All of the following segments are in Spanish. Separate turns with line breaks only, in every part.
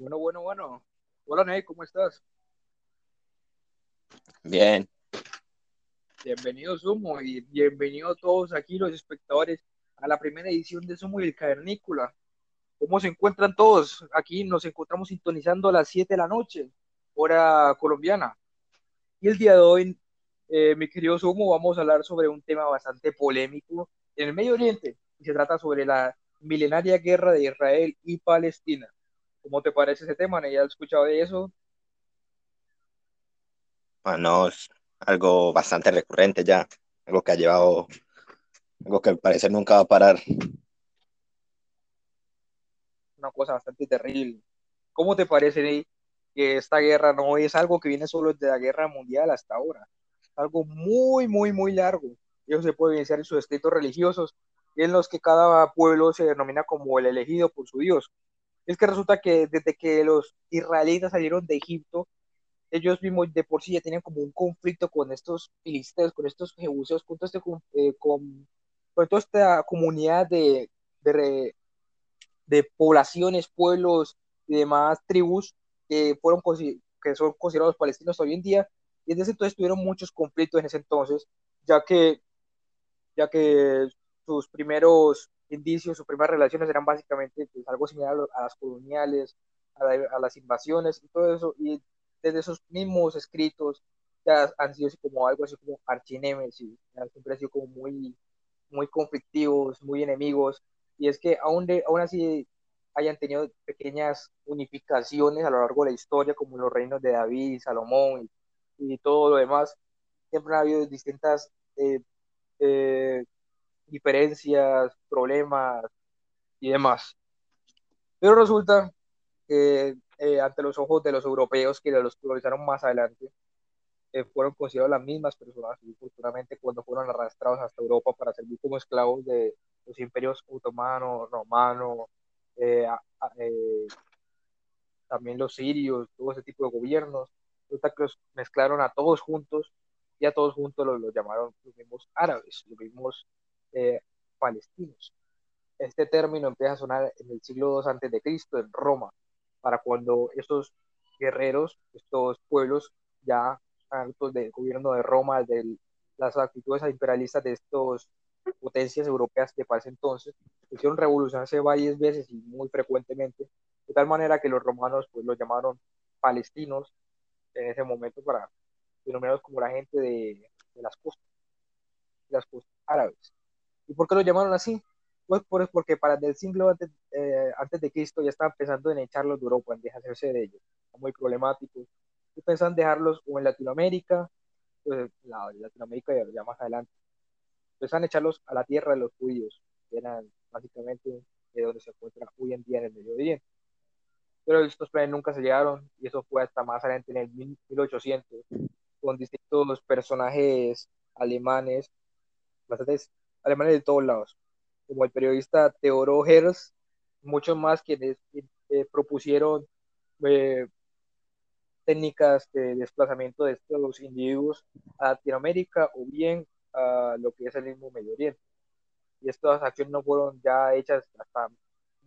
Bueno, bueno, bueno. Hola, Ney, ¿cómo estás?
Bien,
Bienvenido, Sumo, y bienvenidos todos aquí, los espectadores, a la primera edición de Sumo y el Cavernícola. ¿Cómo se encuentran todos? Aquí nos encontramos sintonizando a las 7 de la noche, hora colombiana. Y el día de hoy, eh, mi querido Sumo, vamos a hablar sobre un tema bastante polémico en el Medio Oriente, y se trata sobre la milenaria guerra de Israel y Palestina. ¿Cómo te parece ese tema? ¿Ya has escuchado de eso?
bueno, es algo bastante recurrente ya, algo que ha llevado, algo que al parecer nunca va a parar.
una cosa bastante terrible. ¿Cómo te parece que esta guerra no es algo que viene solo desde la guerra mundial hasta ahora? Algo muy, muy, muy largo. Eso se puede evidenciar en sus escritos religiosos, en los que cada pueblo se denomina como el elegido por su Dios. Es que resulta que desde que los israelitas salieron de Egipto, ellos mismos de por sí ya tenían como un conflicto con estos filisteos, con estos jebuseos, con, este, eh, con, toda esta comunidad de, de, poblaciones, pueblos y demás tribus que, fueron, que son considerados palestinos hoy en día. Y desde entonces tuvieron muchos conflictos en ese entonces, ya que, ya que sus primeros indicios, sus primeras relaciones eran básicamente pues, algo similar a las coloniales, a, la, a, las invasiones y todo eso. Y desde esos mismos escritos ya han sido así como algo así como archinémesis, siempre han sido como muy, muy conflictivos, muy enemigos y es que aún, de, aún así hayan tenido pequeñas unificaciones a lo largo de la historia, como los reinos de David Salomón y, y todo lo demás, siempre ha habido distintas eh, eh, diferencias, problemas y demás. Pero resulta que eh, ante los ojos de los europeos que los colonizaron más adelante, eh, fueron considerados las mismas personas y culturalmente cuando fueron arrastrados hasta Europa para servir como esclavos de, los imperios otomano, romano, eh, eh, también los sirios, todo ese tipo de gobiernos, resulta que los mezclaron a todos juntos y a todos juntos los, los llamaron los mismos árabes, los mismos eh, palestinos. Este término empieza a sonar en el siglo II antes de Cristo en Roma, para cuando estos guerreros, estos pueblos ya altos del gobierno de Roma, de las actitudes imperialistas de estos potencias europeas que para ese entonces hicieron revolucionarse varias veces y muy frecuentemente, de tal manera que los romanos pues los llamaron palestinos en ese momento para denominarlos como la gente de, de las costas, de las costas árabes. ¿Y por qué lo llamaron así? Pues porque para el siglo antes, eh, antes de Cristo ya estaban pensando en echarlos de Europa, en deshacerse de ellos, muy problemáticos, y pensaban dejarlos o en Latinoamérica, pues la, Latinoamérica ya, ya más adelante, a echarlos a la tierra de los judíos, que eran básicamente de donde se encuentra hoy en día en el Medio Oriente. Pero estos planes nunca se llegaron y eso fue hasta más adelante en el 1800, con distintos personajes alemanes, bastantes alemanes de todos lados, como el periodista Theodor Herz, muchos más quienes eh, propusieron eh, técnicas de desplazamiento de estos individuos a Latinoamérica o bien a lo que es el mismo Medio Oriente. Y estas acciones no fueron ya hechas hasta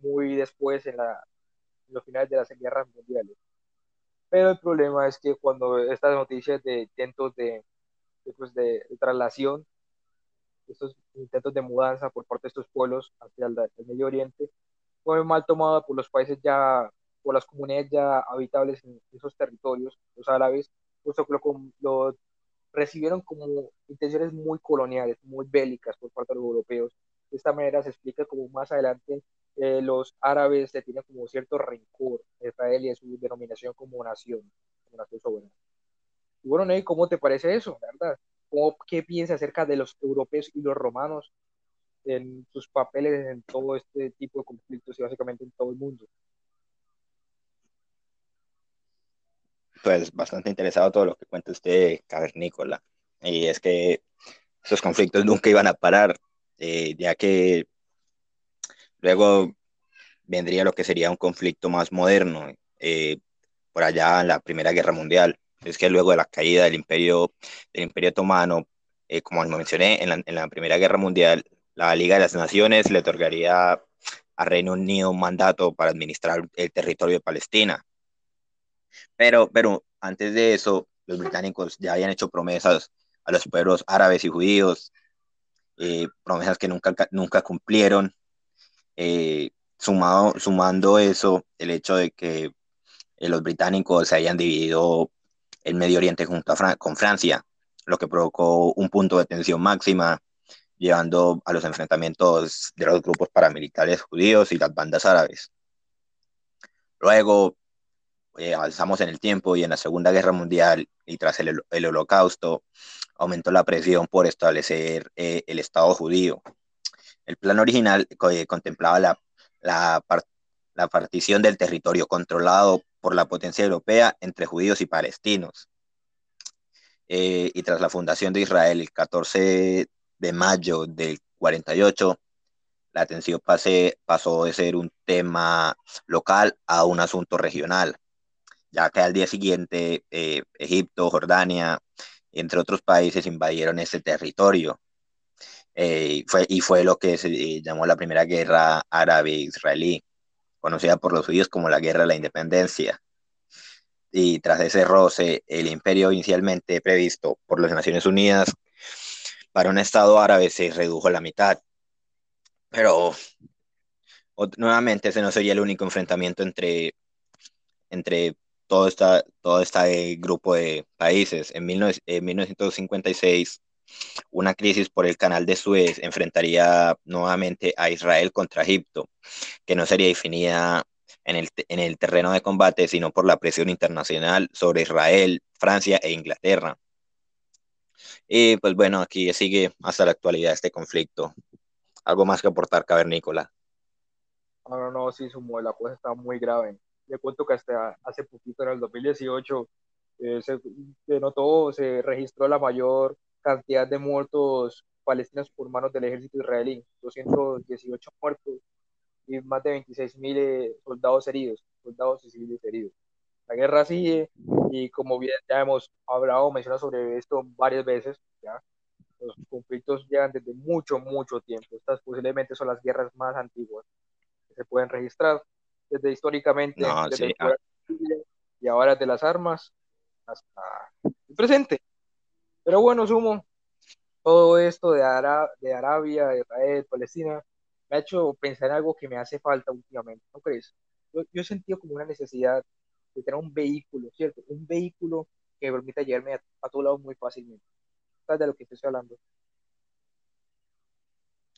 muy después en, la, en los finales de las guerras mundiales. Pero el problema es que cuando estas noticias de intentos de, de, pues de, de traslación, estos intentos de mudanza por parte de estos pueblos hacia el, Medio Oriente, fue mal tomado por los países ya, por las comunidades ya habitables en esos territorios, los árabes, puesto que lo, recibieron como intenciones muy coloniales, muy bélicas por parte de los europeos. De esta manera se explica como más adelante eh, los árabes le tienen como cierto rencor a Israel y a su denominación como nación, como nación soberana. Y bueno, Ney, ¿cómo te parece eso, verdad? ¿Cómo, ¿Qué piensas acerca de los europeos y los romanos en sus papeles en todo este tipo de conflictos y básicamente en todo el mundo?
Pues bastante interesado todo lo que cuenta usted, Cavernícola. Y es que esos conflictos nunca iban a parar, eh, ya que luego vendría lo que sería un conflicto más moderno, eh, por allá en la Primera Guerra Mundial. Es que luego de la caída del Imperio, del imperio Otomano, eh, como mencioné, en la, en la, Primera Guerra Mundial, la Liga de las Naciones le otorgaría a Reino Unido un mandato para administrar el territorio de Palestina. Pero, pero antes de eso, los británicos ya habían hecho promesas a los pueblos árabes y judíos, eh, promesas que nunca, nunca cumplieron. Eh, sumado, sumando eso, el hecho de que eh, los británicos se hayan dividido el Medio Oriente junto a con Francia, lo que provocó un punto de tensión máxima, llevando a los enfrentamientos de los grupos paramilitares judíos y las bandas árabes. Luego, eh, avanzamos en el tiempo y en la Segunda Guerra Mundial y tras el, el Holocausto, aumentó la presión por establecer eh, el Estado judío. El plan original eh, contemplaba la, la, la partición del territorio controlado por la potencia europea entre judíos y palestinos. Eh, y tras la fundación de Israel el 14 de mayo del 48, la pase, pasó de ser un tema local a un asunto regional, ya que al día siguiente eh, Egipto, Jordania, entre otros países invadieron ese territorio. Eh, fue, y fue lo que se eh, llamó la primera guerra árabe-israelí, conocida por los judíos como la Guerra de la Independencia. Y tras ese roce, el imperio inicialmente previsto por las Naciones Unidas para un Estado árabe se redujo a la mitad. Pero nuevamente ese no sería el único enfrentamiento entre, entre todo, esta, todo este grupo de países. En, en 1956, una crisis por el canal de Suez enfrentaría nuevamente a Israel contra Egipto, que no sería definida en el, en el terreno de combate, sino por la presión internacional sobre Israel, Francia e Inglaterra. Y pues bueno, aquí sigue hasta la actualidad este conflicto. ¿Algo más que aportar, Cavernícola?
No, no, no, sí, sumo, la cosa está muy grave. Le cuento que hasta hace poquito, en el 2018, eh, se denotó, se registró la mayor cantidad de muertos palestinos por manos del ejército israelí, 218 muertos y más de 26 mil eh, soldados heridos, soldados y civiles heridos. La guerra sigue y como bien ya hemos hablado, mencionado sobre esto varias veces, ya, los conflictos llegan desde mucho, mucho tiempo. Estas posiblemente son las guerras más antiguas que se pueden registrar desde históricamente, desde ah. y ahora de las armas hasta el presente. Pero bueno, sumo, todo esto de, de Arabia, Israel, Palestina, me ha hecho pensar en algo que me hace falta últimamente, ¿no crees? Yo, he sentido como una necesidad de tener un vehículo, ¿cierto? Un vehículo que me permita llevarme a, a todos lados muy fácilmente. ¿Sabes de lo que estoy hablando?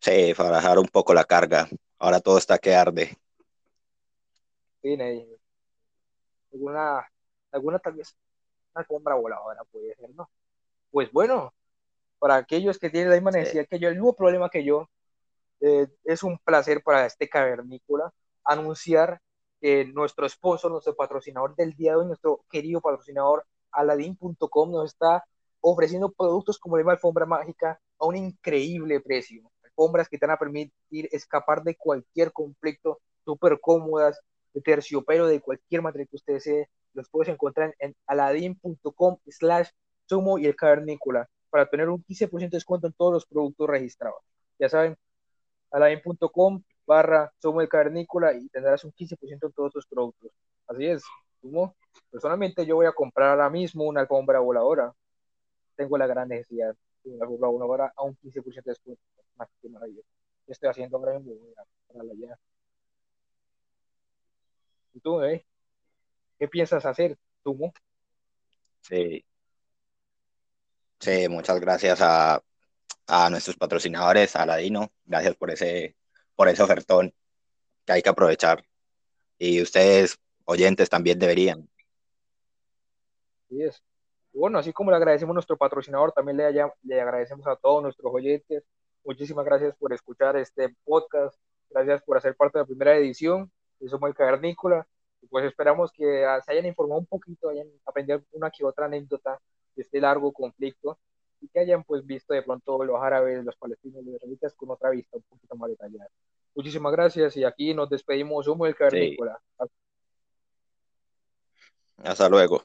Sí, para bajar un poco la carga. Ahora todo está que arde.
Sí, alguna, alguna tal vez una compra voladora puede ser, ¿no? Pues bueno, para aquellos que tienen la misma necesidad que yo, el mismo problema que yo, eh, es un placer para este cavernícola anunciar que nuestro sponsor, nuestro patrocinador del día de hoy, nuestro querido patrocinador Aladin.com nos está ofreciendo productos como la alfombra mágica a un increíble precio. Alfombras que te van a permitir escapar de cualquier conflicto, súper cómodas, de terciopelo, de cualquier material que usted desee. Los puedes encontrar en aladin.com slash sumo y el cavernícola para tener un 15% de descuento en todos los productos registrados. Ya saben, aladin.com barra sumo el cavernícola y tendrás un 15% en todos tus productos. Así es, sumo. Personalmente yo voy a comprar ahora mismo una alfombra voladora. Tengo la gran necesidad de una alfombra voladora a un 15% de descuento. Más que maravilloso. Estoy haciendo ahora mismo, voy a ya. ¿Y tú, eh? ¿Qué piensas hacer, Sumo?
Sí, Sí, muchas gracias a, nuestros patrocinadores, a Ladino, gracias por ese, por ese ofertón que hay que aprovechar. Y ustedes, oyentes, también deberían.
Sí es. bueno, así como le agradecemos a nuestro patrocinador, también le, le agradecemos a todos nuestros oyentes. Muchísimas gracias por escuchar este podcast. Gracias por hacer parte de la primera edición de Somos el Cavernícola. pues esperamos que se hayan informado un poquito, hayan aprendido una que otra anécdota este largo conflicto y que hayan pues visto de pronto los árabes, los palestinos, los israelitas con otra vista un poquito más detallada. Muchísimas gracias y aquí nos despedimos. Somos el Carnícola.
Hasta luego.